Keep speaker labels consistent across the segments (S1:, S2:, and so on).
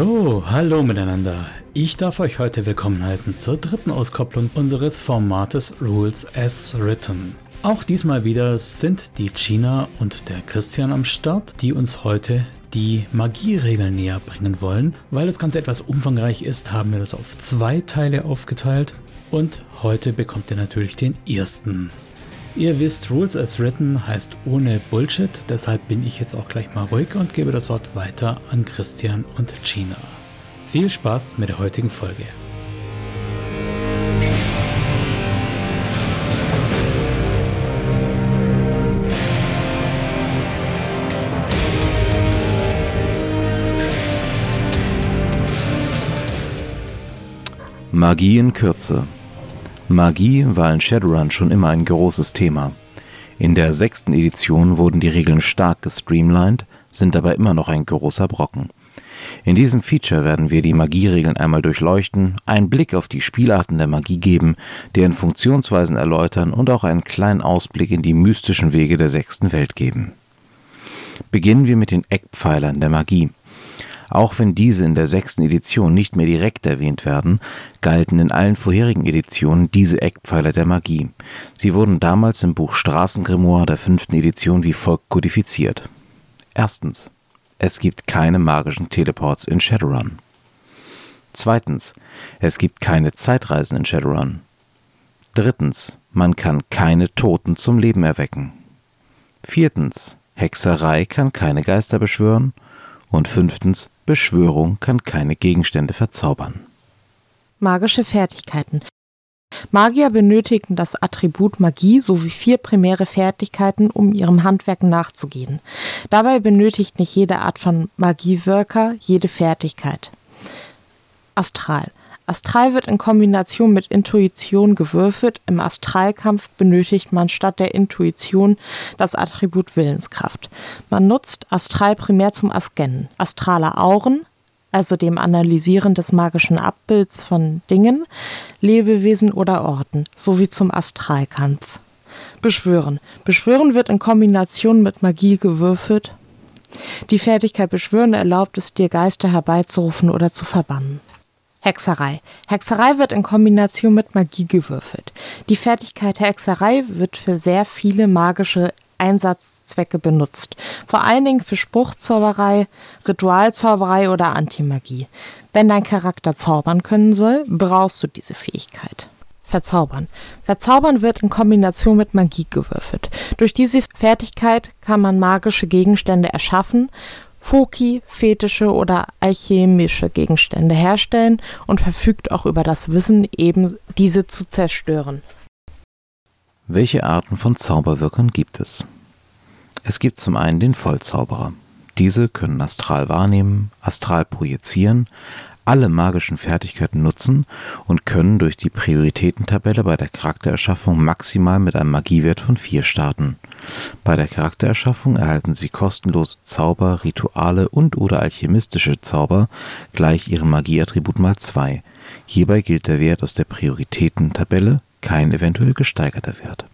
S1: So, hallo miteinander. Ich darf euch heute willkommen heißen zur dritten Auskopplung unseres Formates Rules as Written. Auch diesmal wieder sind die Gina und der Christian am Start, die uns heute die Magieregeln näher bringen wollen. Weil das Ganze etwas umfangreich ist, haben wir das auf zwei Teile aufgeteilt und heute bekommt ihr natürlich den ersten. Ihr wisst, Rules as Written heißt ohne Bullshit, deshalb bin ich jetzt auch gleich mal ruhig und gebe das Wort weiter an Christian und Gina. Viel Spaß mit der heutigen Folge.
S2: Magie in Kürze Magie war in Shadowrun schon immer ein großes Thema. In der sechsten Edition wurden die Regeln stark gestreamlined, sind aber immer noch ein großer Brocken. In diesem Feature werden wir die Magieregeln einmal durchleuchten, einen Blick auf die Spielarten der Magie geben, deren Funktionsweisen erläutern und auch einen kleinen Ausblick in die mystischen Wege der sechsten Welt geben. Beginnen wir mit den Eckpfeilern der Magie. Auch wenn diese in der sechsten Edition nicht mehr direkt erwähnt werden, galten in allen vorherigen Editionen diese Eckpfeiler der Magie. Sie wurden damals im Buch Straßengrimoire der fünften Edition wie folgt kodifiziert. Erstens. Es gibt keine magischen Teleports in Shadowrun. Zweitens. Es gibt keine Zeitreisen in Shadowrun. Drittens. Man kann keine Toten zum Leben erwecken. Viertens. Hexerei kann keine Geister beschwören. Und fünftens, Beschwörung kann keine Gegenstände verzaubern.
S3: Magische Fertigkeiten. Magier benötigen das Attribut Magie sowie vier primäre Fertigkeiten, um ihrem Handwerk nachzugehen. Dabei benötigt nicht jede Art von Magiewirker jede Fertigkeit. Astral. Astral wird in Kombination mit Intuition gewürfelt. Im Astralkampf benötigt man statt der Intuition das Attribut Willenskraft. Man nutzt Astral primär zum Askennen. Astrale Auren, also dem Analysieren des magischen Abbilds von Dingen, Lebewesen oder Orten, sowie zum Astralkampf. Beschwören. Beschwören wird in Kombination mit Magie gewürfelt. Die Fertigkeit Beschwören erlaubt es dir, Geister herbeizurufen oder zu verbannen. Hexerei. Hexerei wird in Kombination mit Magie gewürfelt. Die Fertigkeit Hexerei wird für sehr viele magische Einsatzzwecke benutzt. Vor allen Dingen für Spruchzauberei, Ritualzauberei oder Antimagie. Wenn dein Charakter zaubern können soll, brauchst du diese Fähigkeit. Verzaubern. Verzaubern wird in Kombination mit Magie gewürfelt. Durch diese Fertigkeit kann man magische Gegenstände erschaffen Foki, fetische oder alchemische Gegenstände herstellen und verfügt auch über das Wissen, eben diese zu zerstören.
S2: Welche Arten von Zauberwirkern gibt es? Es gibt zum einen den Vollzauberer. Diese können astral wahrnehmen, astral projizieren, alle magischen Fertigkeiten nutzen und können durch die Prioritätentabelle bei der Charaktererschaffung maximal mit einem Magiewert von 4 starten. Bei der Charaktererschaffung erhalten Sie kostenlose Zauber, Rituale und/oder alchemistische Zauber gleich Ihrem Magieattribut mal 2. Hierbei gilt der Wert aus der Prioritätentabelle, kein eventuell gesteigerter Wert.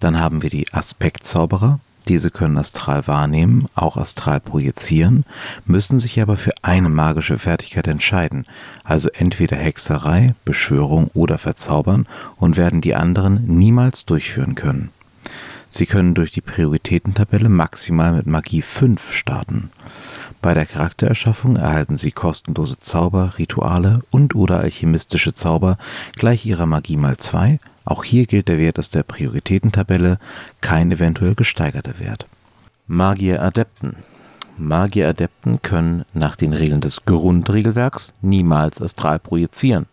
S2: Dann haben wir die Aspektzauberer. Diese können astral wahrnehmen, auch astral projizieren, müssen sich aber für eine magische Fertigkeit entscheiden, also entweder Hexerei, Beschwörung oder Verzaubern und werden die anderen niemals durchführen können. Sie können durch die Prioritätentabelle maximal mit Magie 5 starten. Bei der Charaktererschaffung erhalten Sie kostenlose Zauber, Rituale und/oder alchemistische Zauber gleich Ihrer Magie mal 2. Auch hier gilt der Wert aus der Prioritätentabelle, kein eventuell gesteigerter Wert. Magier-Adepten Magier-Adepten können nach den Regeln des Grundregelwerks niemals astral projizieren.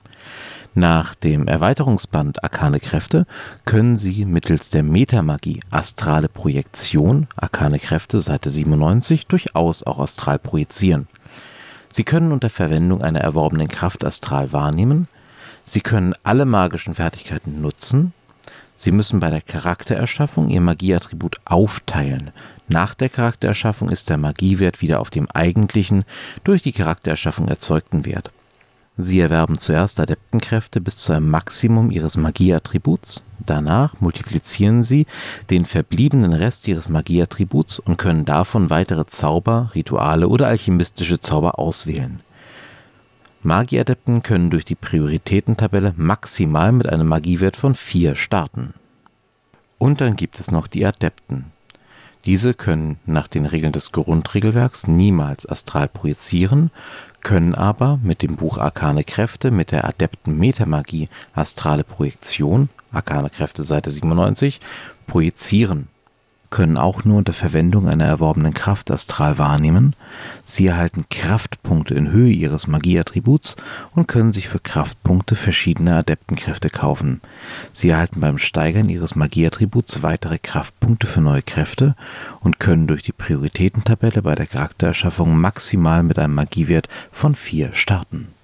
S2: Nach dem Erweiterungsband Arkane Kräfte können Sie mittels der Metamagie Astrale Projektion, Arkane Kräfte Seite 97, durchaus auch astral projizieren. Sie können unter Verwendung einer erworbenen Kraft astral wahrnehmen. Sie können alle magischen Fertigkeiten nutzen. Sie müssen bei der Charaktererschaffung Ihr Magieattribut aufteilen. Nach der Charaktererschaffung ist der Magiewert wieder auf dem eigentlichen, durch die Charaktererschaffung erzeugten Wert. Sie erwerben zuerst Adeptenkräfte bis zu einem Maximum ihres Magieattributs. Danach multiplizieren sie den verbliebenen Rest ihres Magieattributs und können davon weitere Zauber, Rituale oder alchemistische Zauber auswählen. Magieadepten können durch die Prioritätentabelle maximal mit einem Magiewert von 4 starten. Und dann gibt es noch die Adepten. Diese können nach den Regeln des Grundregelwerks niemals astral projizieren, können aber mit dem Buch Arkane Kräfte mit der Adepten Metamagie Astrale Projektion, Arkane Kräfte Seite 97, projizieren können auch nur unter Verwendung einer erworbenen Kraft astral wahrnehmen, sie erhalten Kraftpunkte in Höhe ihres Magieattributs und können sich für Kraftpunkte verschiedene Adeptenkräfte kaufen. Sie erhalten beim Steigern ihres Magieattributs weitere Kraftpunkte für neue Kräfte und können durch die Prioritätentabelle bei der Charaktererschaffung maximal mit einem Magiewert von 4 starten.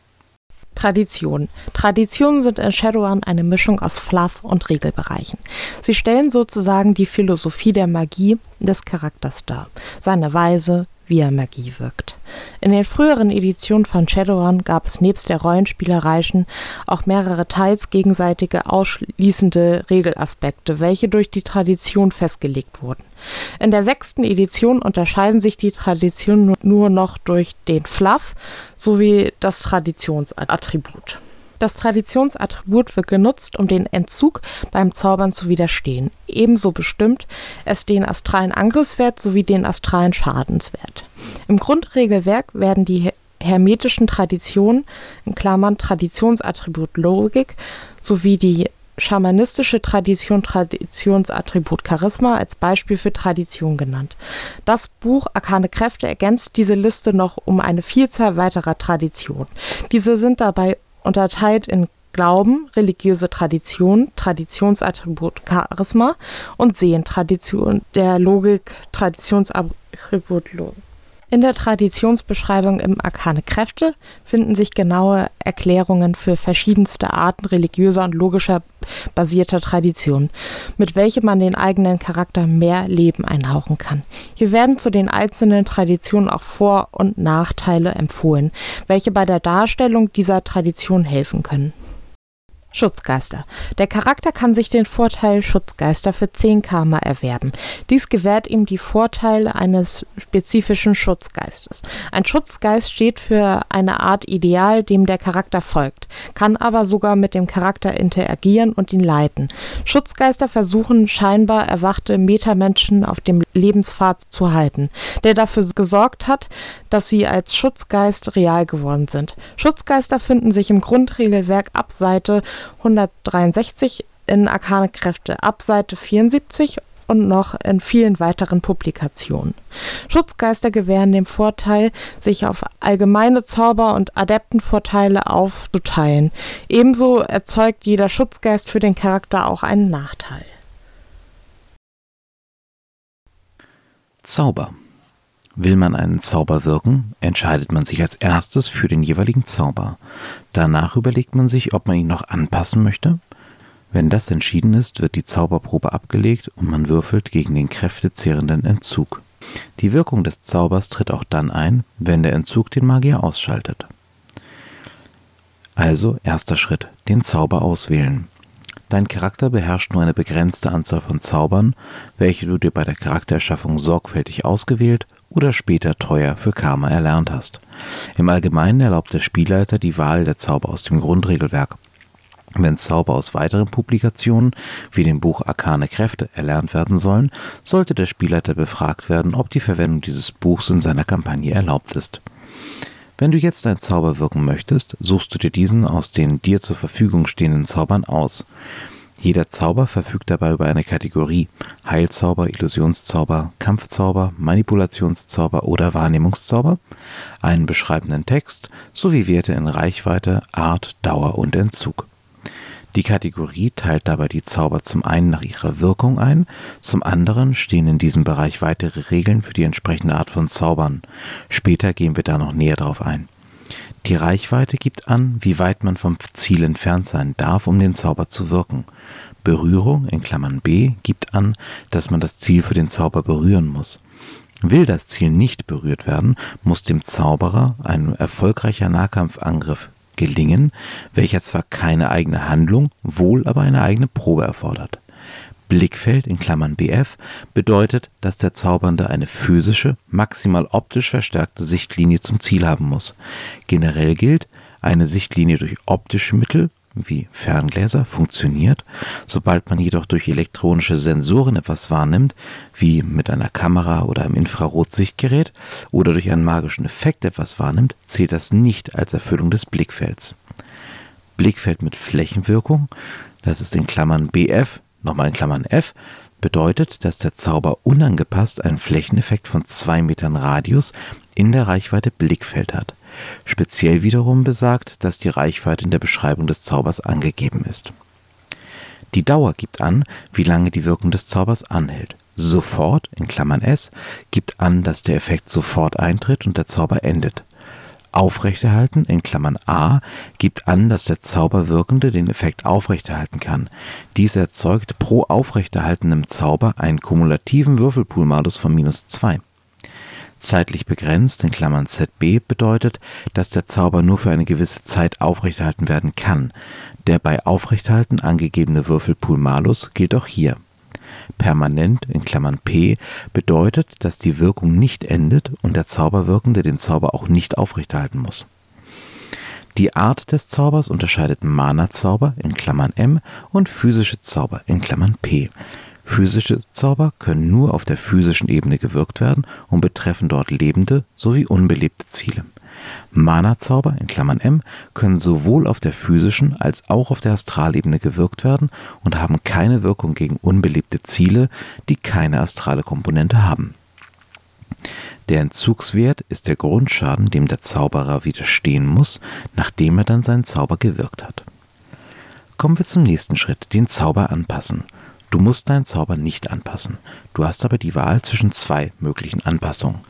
S3: Tradition. Traditionen sind in Shadowrun eine Mischung aus Fluff und Regelbereichen. Sie stellen sozusagen die Philosophie der Magie des Charakters dar, seine Weise, er Magie wirkt. In den früheren Editionen von Shadowrun gab es nebst der Rollenspielereichen auch mehrere teils gegenseitige ausschließende Regelaspekte, welche durch die Tradition festgelegt wurden. In der sechsten Edition unterscheiden sich die Traditionen nur noch durch den Fluff sowie das Traditionsattribut. Das Traditionsattribut wird genutzt, um den Entzug beim Zaubern zu widerstehen. Ebenso bestimmt es den astralen Angriffswert sowie den astralen Schadenswert. Im Grundregelwerk werden die hermetischen Traditionen in Klammern (Traditionsattribut Logik) sowie die schamanistische Tradition Traditionsattribut Charisma als Beispiel für Tradition genannt. Das Buch Arkane Kräfte ergänzt diese Liste noch um eine Vielzahl weiterer Traditionen. Diese sind dabei unterteilt in Glauben, religiöse Tradition, Traditionsattribut Charisma und Sehen, Tradition der Logik, Traditionsattribut Logik. In der Traditionsbeschreibung im Arkane Kräfte finden sich genaue Erklärungen für verschiedenste Arten religiöser und logischer basierter Traditionen, mit welchen man den eigenen Charakter mehr Leben einhauchen kann. Hier werden zu den einzelnen Traditionen auch Vor- und Nachteile empfohlen, welche bei der Darstellung dieser Tradition helfen können. Schutzgeister. Der Charakter kann sich den Vorteil Schutzgeister für 10 Karma erwerben. Dies gewährt ihm die Vorteile eines spezifischen Schutzgeistes. Ein Schutzgeist steht für eine Art Ideal, dem der Charakter folgt, kann aber sogar mit dem Charakter interagieren und ihn leiten. Schutzgeister versuchen scheinbar erwachte Metamenschen auf dem Lebenspfad zu halten, der dafür gesorgt hat, dass sie als Schutzgeist real geworden sind. Schutzgeister finden sich im Grundregelwerk ab Seite 163 in Arkane Kräfte, ab Seite 74 und noch in vielen weiteren Publikationen. Schutzgeister gewähren den Vorteil, sich auf allgemeine Zauber- und Adeptenvorteile aufzuteilen. Ebenso erzeugt jeder Schutzgeist für den Charakter auch einen Nachteil.
S2: Zauber. Will man einen Zauber wirken, entscheidet man sich als erstes für den jeweiligen Zauber. Danach überlegt man sich, ob man ihn noch anpassen möchte. Wenn das entschieden ist, wird die Zauberprobe abgelegt und man würfelt gegen den kräftezehrenden Entzug. Die Wirkung des Zaubers tritt auch dann ein, wenn der Entzug den Magier ausschaltet. Also erster Schritt, den Zauber auswählen. Dein Charakter beherrscht nur eine begrenzte Anzahl von Zaubern, welche du dir bei der Charaktererschaffung sorgfältig ausgewählt oder später teuer für Karma erlernt hast. Im Allgemeinen erlaubt der Spielleiter die Wahl der Zauber aus dem Grundregelwerk. Wenn Zauber aus weiteren Publikationen, wie dem Buch Arkane Kräfte, erlernt werden sollen, sollte der Spielleiter befragt werden, ob die Verwendung dieses Buchs in seiner Kampagne erlaubt ist. Wenn du jetzt einen Zauber wirken möchtest, suchst du dir diesen aus den dir zur Verfügung stehenden Zaubern aus. Jeder Zauber verfügt dabei über eine Kategorie Heilzauber, Illusionszauber, Kampfzauber, Manipulationszauber oder Wahrnehmungszauber, einen beschreibenden Text sowie Werte in Reichweite, Art, Dauer und Entzug. Die Kategorie teilt dabei die Zauber zum einen nach ihrer Wirkung ein, zum anderen stehen in diesem Bereich weitere Regeln für die entsprechende Art von Zaubern. Später gehen wir da noch näher drauf ein. Die Reichweite gibt an, wie weit man vom Ziel entfernt sein darf, um den Zauber zu wirken. Berührung in Klammern B gibt an, dass man das Ziel für den Zauber berühren muss. Will das Ziel nicht berührt werden, muss dem Zauberer ein erfolgreicher Nahkampfangriff gelingen, welcher zwar keine eigene Handlung, wohl aber eine eigene Probe erfordert. Blickfeld in Klammern (BF) bedeutet, dass der Zaubernde eine physische, maximal optisch verstärkte Sichtlinie zum Ziel haben muss. Generell gilt, eine Sichtlinie durch optische Mittel wie Ferngläser funktioniert, sobald man jedoch durch elektronische Sensoren etwas wahrnimmt, wie mit einer Kamera oder einem Infrarotsichtgerät oder durch einen magischen Effekt etwas wahrnimmt, zählt das nicht als Erfüllung des Blickfelds. Blickfeld mit Flächenwirkung, das ist in Klammern BF nochmal in Klammern f, bedeutet, dass der Zauber unangepasst einen Flächeneffekt von 2 Metern Radius in der Reichweite Blickfeld hat. Speziell wiederum besagt, dass die Reichweite in der Beschreibung des Zaubers angegeben ist. Die Dauer gibt an, wie lange die Wirkung des Zaubers anhält. Sofort in Klammern S gibt an, dass der Effekt sofort eintritt und der Zauber endet. Aufrechterhalten in Klammern (a) gibt an, dass der Zauberwirkende den Effekt aufrechterhalten kann. Dies erzeugt pro aufrechterhaltenem Zauber einen kumulativen Würfelpool-Malus von -2. Zeitlich begrenzt in Klammern (zb) bedeutet, dass der Zauber nur für eine gewisse Zeit aufrechterhalten werden kann. Der bei Aufrechterhalten angegebene Würfelpool-Malus gilt auch hier Permanent in Klammern (p) bedeutet, dass die Wirkung nicht endet und der Zauberwirkende den Zauber auch nicht aufrechterhalten muss. Die Art des Zaubers unterscheidet Mana-Zauber in Klammern (m) und physische Zauber in Klammern (p). Physische Zauber können nur auf der physischen Ebene gewirkt werden und betreffen dort lebende sowie unbelebte Ziele Mana-Zauber (m) können sowohl auf der physischen als auch auf der Astralebene gewirkt werden und haben keine Wirkung gegen unbelebte Ziele, die keine astrale Komponente haben. Der Entzugswert ist der Grundschaden, dem der Zauberer widerstehen muss, nachdem er dann seinen Zauber gewirkt hat. Kommen wir zum nächsten Schritt, den Zauber anpassen. Du musst deinen Zauber nicht anpassen. Du hast aber die Wahl zwischen zwei möglichen Anpassungen.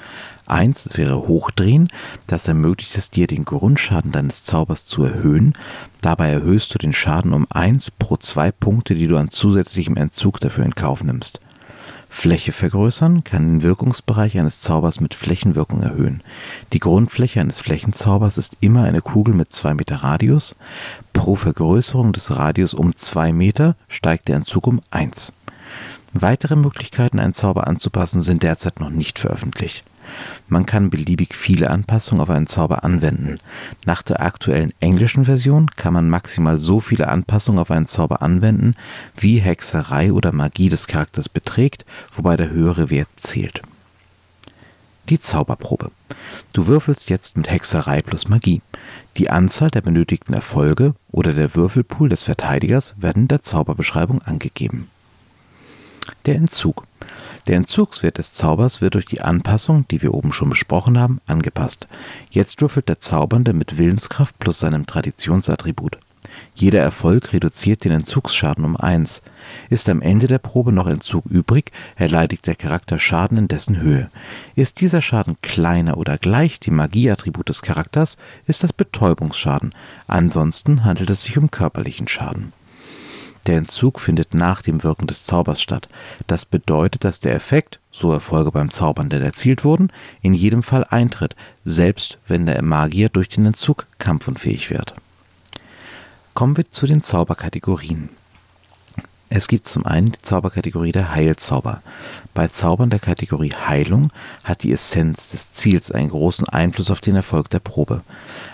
S2: Eins wäre Hochdrehen, das ermöglicht es dir, den Grundschaden deines Zaubers zu erhöhen. Dabei erhöhst du den Schaden um 1 pro 2 Punkte, die du an zusätzlichem Entzug dafür in Kauf nimmst. Fläche vergrößern kann den Wirkungsbereich eines Zaubers mit Flächenwirkung erhöhen. Die Grundfläche eines Flächenzaubers ist immer eine Kugel mit 2 Meter Radius. Pro Vergrößerung des Radius um 2 Meter steigt der Entzug um 1. Weitere Möglichkeiten, einen Zauber anzupassen, sind derzeit noch nicht veröffentlicht. Man kann beliebig viele Anpassungen auf einen Zauber anwenden. Nach der aktuellen englischen Version kann man maximal so viele Anpassungen auf einen Zauber anwenden, wie Hexerei oder Magie des Charakters beträgt, wobei der höhere Wert zählt. Die Zauberprobe. Du würfelst jetzt mit Hexerei plus Magie. Die Anzahl der benötigten Erfolge oder der Würfelpool des Verteidigers werden in der Zauberbeschreibung angegeben. Der Entzug. Der Entzugswert des Zaubers wird durch die Anpassung, die wir oben schon besprochen haben, angepasst. Jetzt würfelt der Zaubernde mit Willenskraft plus seinem Traditionsattribut. Jeder Erfolg reduziert den Entzugsschaden um 1. Ist am Ende der Probe noch Entzug übrig, erleidigt der Charakter Schaden in dessen Höhe. Ist dieser Schaden kleiner oder gleich dem Magieattribut des Charakters, ist das Betäubungsschaden. Ansonsten handelt es sich um körperlichen Schaden. Der Entzug findet nach dem Wirken des Zaubers statt. Das bedeutet, dass der Effekt, so Erfolge beim Zaubern denn erzielt wurden, in jedem Fall eintritt, selbst wenn der Magier durch den Entzug kampfunfähig wird. Kommen wir zu den Zauberkategorien. Es gibt zum einen die Zauberkategorie der Heilzauber. Bei Zaubern der Kategorie Heilung hat die Essenz des Ziels einen großen Einfluss auf den Erfolg der Probe.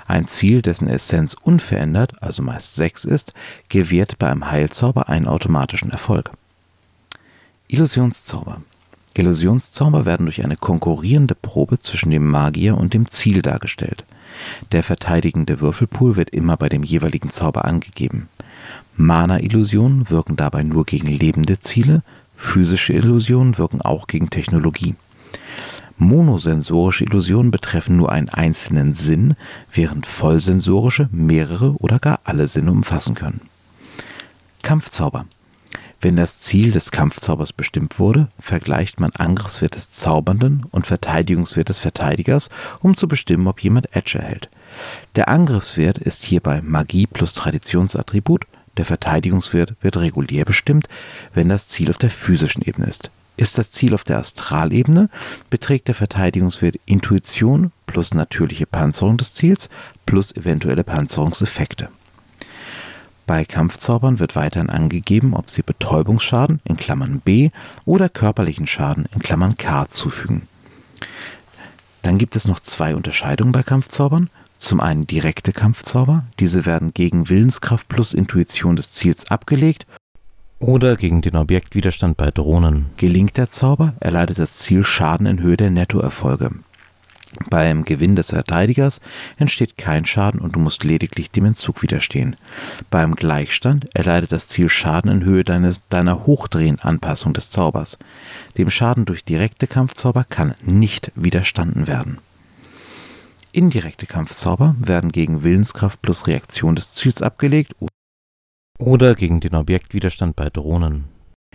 S2: Ein Ziel, dessen Essenz unverändert, also meist 6 ist, gewährt bei einem Heilzauber einen automatischen Erfolg. Illusionszauber. Illusionszauber werden durch eine konkurrierende Probe zwischen dem Magier und dem Ziel dargestellt. Der verteidigende Würfelpool wird immer bei dem jeweiligen Zauber angegeben. Mana-Illusionen wirken dabei nur gegen lebende Ziele, physische Illusionen wirken auch gegen Technologie. Monosensorische Illusionen betreffen nur einen einzelnen Sinn, während vollsensorische mehrere oder gar alle Sinne umfassen können. Kampfzauber. Wenn das Ziel des Kampfzaubers bestimmt wurde, vergleicht man Angriffswert des Zaubernden und Verteidigungswert des Verteidigers, um zu bestimmen, ob jemand Edge erhält. Der Angriffswert ist hierbei Magie plus Traditionsattribut der Verteidigungswert wird regulär bestimmt, wenn das Ziel auf der physischen Ebene ist. Ist das Ziel auf der Astralebene, beträgt der Verteidigungswert Intuition plus natürliche Panzerung des Ziels plus eventuelle Panzerungseffekte. Bei Kampfzaubern wird weiterhin angegeben, ob sie Betäubungsschaden in Klammern B oder körperlichen Schaden in Klammern K zufügen. Dann gibt es noch zwei Unterscheidungen bei Kampfzaubern. Zum einen direkte Kampfzauber, diese werden gegen Willenskraft plus Intuition des Ziels abgelegt oder gegen den Objektwiderstand bei Drohnen. Gelingt der Zauber, erleidet das Ziel Schaden in Höhe der Nettoerfolge. Beim Gewinn des Verteidigers entsteht kein Schaden und du musst lediglich dem Entzug widerstehen. Beim Gleichstand erleidet das Ziel Schaden in Höhe deines, deiner Hochdrehenanpassung des Zaubers. Dem Schaden durch direkte Kampfzauber kann nicht widerstanden werden. Indirekte Kampfzauber werden gegen Willenskraft plus Reaktion des Ziels abgelegt oder gegen den Objektwiderstand bei Drohnen.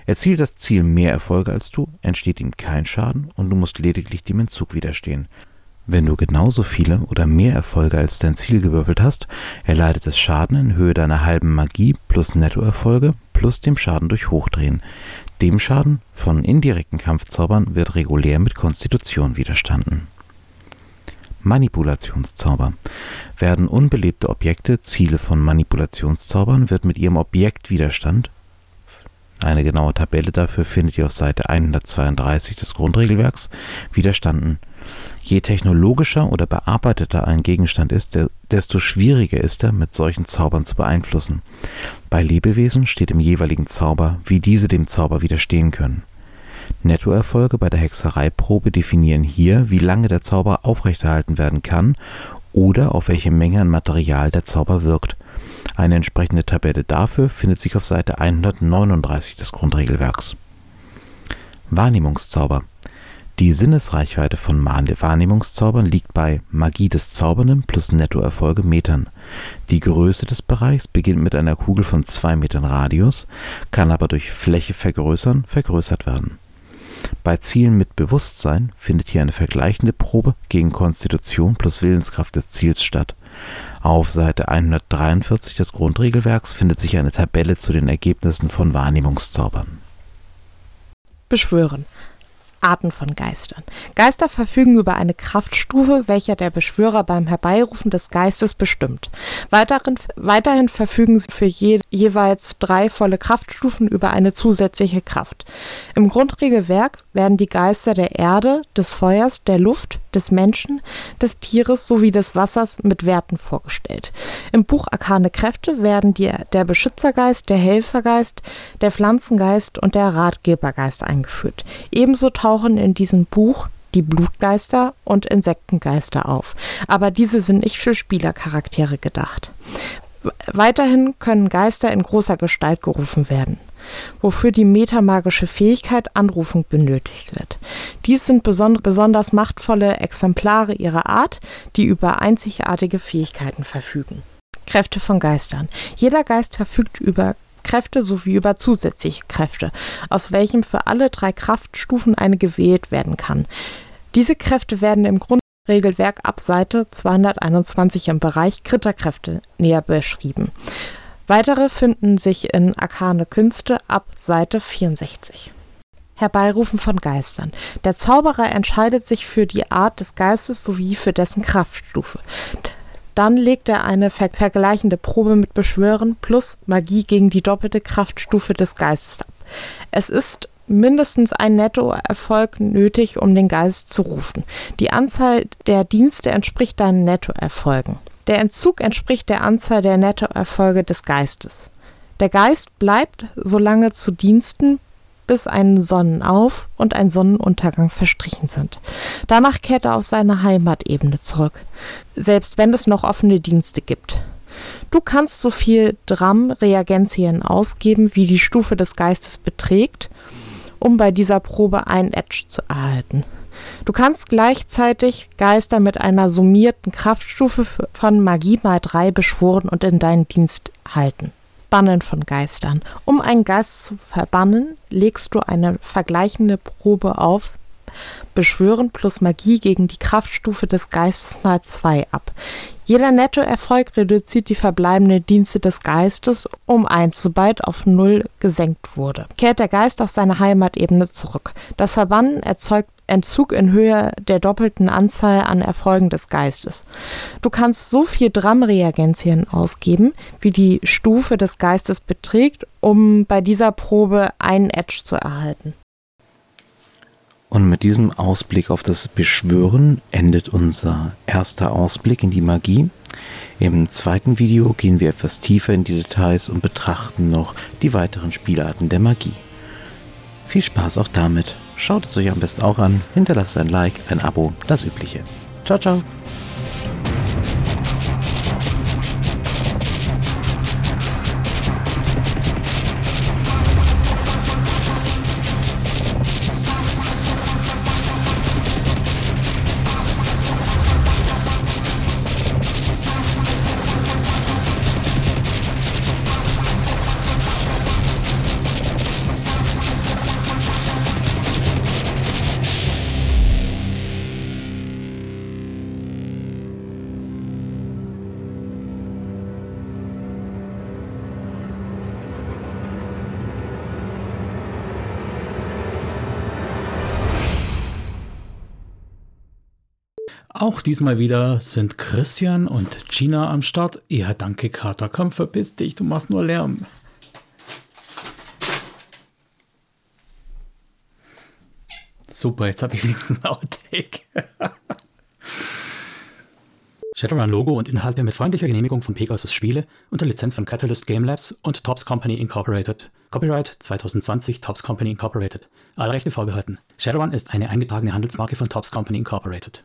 S2: Erzielt das Ziel mehr Erfolge als du, entsteht ihm kein Schaden und du musst lediglich dem Entzug widerstehen. Wenn du genauso viele oder mehr Erfolge als dein Ziel gewürfelt hast, erleidet es Schaden in Höhe deiner halben Magie plus Nettoerfolge plus dem Schaden durch Hochdrehen. Dem Schaden von indirekten Kampfzaubern wird regulär mit Konstitution widerstanden. Manipulationszauber. Werden unbelebte Objekte Ziele von Manipulationszaubern, wird mit ihrem Objektwiderstand eine genaue Tabelle dafür findet ihr auf Seite 132 des Grundregelwerks widerstanden. Je technologischer oder bearbeiteter ein Gegenstand ist, desto schwieriger ist er, mit solchen Zaubern zu beeinflussen. Bei Lebewesen steht im jeweiligen Zauber, wie diese dem Zauber widerstehen können. Nettoerfolge bei der Hexereiprobe definieren hier, wie lange der Zauber aufrechterhalten werden kann oder auf welche Menge an Material der Zauber wirkt. Eine entsprechende Tabelle dafür findet sich auf Seite 139 des Grundregelwerks. Wahrnehmungszauber. Die Sinnesreichweite von Wahrnehmungszaubern liegt bei Magie des Zaubernden plus Nettoerfolge Metern. Die Größe des Bereichs beginnt mit einer Kugel von 2 Metern Radius, kann aber durch Fläche vergrößern vergrößert werden. Bei Zielen mit Bewusstsein findet hier eine vergleichende Probe gegen Konstitution plus Willenskraft des Ziels statt. Auf Seite 143 des Grundregelwerks findet sich eine Tabelle zu den Ergebnissen von Wahrnehmungszaubern.
S3: Beschwören. Arten von Geistern. Geister verfügen über eine Kraftstufe, welcher der Beschwörer beim Herbeirufen des Geistes bestimmt. Weiterin, weiterhin verfügen sie für je, jeweils drei volle Kraftstufen über eine zusätzliche Kraft. Im Grundregelwerk werden die Geister der Erde, des Feuers, der Luft, des Menschen, des Tieres sowie des Wassers mit Werten vorgestellt. Im Buch Arkane Kräfte werden die, der Beschützergeist, der Helfergeist, der Pflanzengeist und der Ratgebergeist eingeführt. Ebenso tauchen in diesem Buch die Blutgeister und Insektengeister auf, aber diese sind nicht für Spielercharaktere gedacht. Weiterhin können Geister in großer Gestalt gerufen werden wofür die metamagische Fähigkeit Anrufung benötigt wird. Dies sind besonders machtvolle Exemplare ihrer Art, die über einzigartige Fähigkeiten verfügen. Kräfte von Geistern. Jeder Geist verfügt über Kräfte sowie über zusätzliche Kräfte, aus welchem für alle drei Kraftstufen eine gewählt werden kann. Diese Kräfte werden im Grundregelwerk ab Seite 221 im Bereich Kritterkräfte näher beschrieben. Weitere finden sich in Arkane Künste ab Seite 64. Herbeirufen von Geistern. Der Zauberer entscheidet sich für die Art des Geistes sowie für dessen Kraftstufe. Dann legt er eine ver vergleichende Probe mit Beschwören plus Magie gegen die doppelte Kraftstufe des Geistes ab. Es ist mindestens ein Nettoerfolg nötig, um den Geist zu rufen. Die Anzahl der Dienste entspricht deinen Nettoerfolgen. Der Entzug entspricht der Anzahl der Nettoerfolge des Geistes. Der Geist bleibt so lange zu Diensten, bis ein Sonnenauf- und ein Sonnenuntergang verstrichen sind. Danach kehrt er auf seine Heimatebene zurück, selbst wenn es noch offene Dienste gibt. Du kannst so viel Dram-Reagenzien ausgeben, wie die Stufe des Geistes beträgt, um bei dieser Probe einen Edge zu erhalten. Du kannst gleichzeitig Geister mit einer summierten Kraftstufe von Magie mal 3 beschworen und in deinen Dienst halten. Bannen von Geistern. Um einen Geist zu verbannen, legst du eine vergleichende Probe auf Beschwören plus Magie gegen die Kraftstufe des Geistes mal 2 ab. Jeder Nettoerfolg reduziert die verbleibenden Dienste des Geistes um 1, sobald auf 0 gesenkt wurde. Kehrt der Geist auf seine Heimatebene zurück. Das Verbannen erzeugt Entzug in Höhe der doppelten Anzahl an Erfolgen des Geistes. Du kannst so viel Dram-Reagenzien ausgeben, wie die Stufe des Geistes beträgt, um bei dieser Probe einen Edge zu erhalten.
S2: Und mit diesem Ausblick auf das Beschwören endet unser erster Ausblick in die Magie. Im zweiten Video gehen wir etwas tiefer in die Details und betrachten noch die weiteren Spielarten der Magie. Viel Spaß auch damit. Schaut es euch am besten auch an, hinterlasst ein Like, ein Abo, das übliche. Ciao, ciao.
S1: Auch diesmal wieder sind Christian und Gina am Start. Ja, danke, Kater. Komm, verpiss dich, du machst nur Lärm. Super, jetzt habe ich wenigstens einen Outtake. Shadowrun-Logo und Inhalte mit freundlicher Genehmigung von Pegasus Spiele unter Lizenz von Catalyst Game Labs und Tops Company Incorporated. Copyright 2020 Tops Company Incorporated. Alle Rechte vorbehalten. Shadowrun ist eine eingetragene Handelsmarke von Tops Company Incorporated.